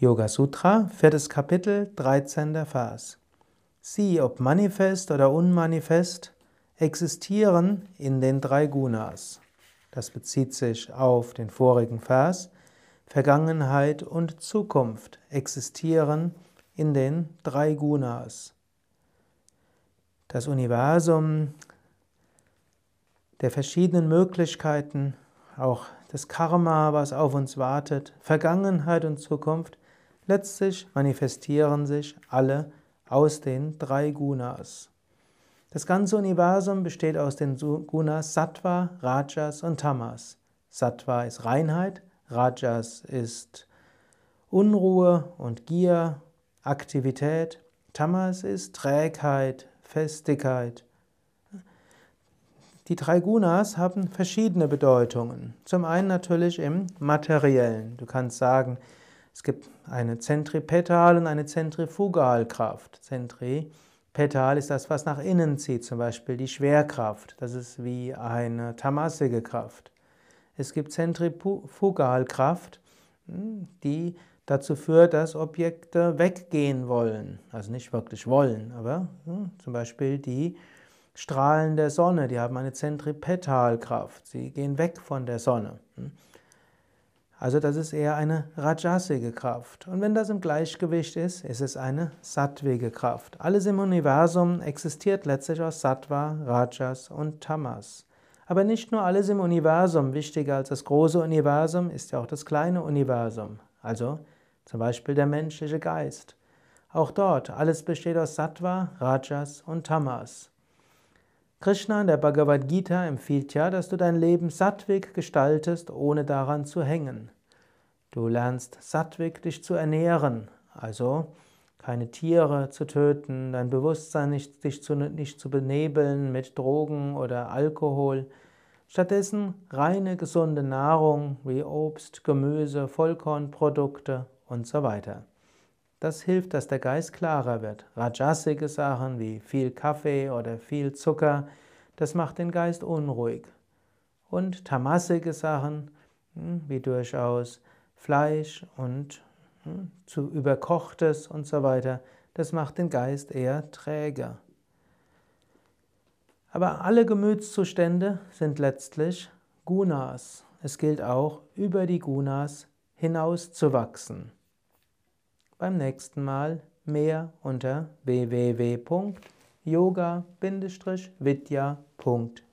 Yoga Sutra, viertes Kapitel, 13. Vers. Sie, ob manifest oder unmanifest, existieren in den drei Gunas. Das bezieht sich auf den vorigen Vers. Vergangenheit und Zukunft existieren in den drei Gunas. Das Universum der verschiedenen Möglichkeiten, auch das Karma, was auf uns wartet, Vergangenheit und Zukunft, Letztlich manifestieren sich alle aus den drei Gunas. Das ganze Universum besteht aus den Gunas Sattva, Rajas und Tamas. Sattva ist Reinheit, Rajas ist Unruhe und Gier, Aktivität, Tamas ist Trägheit, Festigkeit. Die drei Gunas haben verschiedene Bedeutungen. Zum einen natürlich im materiellen. Du kannst sagen, es gibt eine Zentripetal- und eine Zentrifugalkraft. Zentripetal ist das, was nach innen zieht, zum Beispiel die Schwerkraft. Das ist wie eine tamasige Kraft. Es gibt Zentrifugalkraft, hm, die dazu führt, dass Objekte weggehen wollen. Also nicht wirklich wollen, aber hm, zum Beispiel die Strahlen der Sonne, die haben eine Zentripetalkraft. Sie gehen weg von der Sonne. Also das ist eher eine rajasige Kraft. Und wenn das im Gleichgewicht ist, ist es eine sattwige Kraft. Alles im Universum existiert letztlich aus Sattva, Rajas und Tamas. Aber nicht nur alles im Universum. Wichtiger als das große Universum ist ja auch das kleine Universum. Also zum Beispiel der menschliche Geist. Auch dort, alles besteht aus Sattva, Rajas und Tamas. Krishna in der Bhagavad Gita empfiehlt ja, dass du dein Leben sattwig gestaltest, ohne daran zu hängen. Du lernst sattwig dich zu ernähren, also keine Tiere zu töten, dein Bewusstsein nicht, dich zu, nicht zu benebeln mit Drogen oder Alkohol. Stattdessen reine, gesunde Nahrung wie Obst, Gemüse, Vollkornprodukte und so weiter. Das hilft, dass der Geist klarer wird. Rajasige Sachen wie viel Kaffee oder viel Zucker, das macht den Geist unruhig. Und tamasige Sachen, hm, wie durchaus Fleisch und hm, zu überkochtes und so weiter, das macht den Geist eher träger. Aber alle Gemütszustände sind letztlich Gunas. Es gilt auch, über die Gunas hinauszuwachsen. Beim nächsten Mal mehr unter www.yoga-vidya.de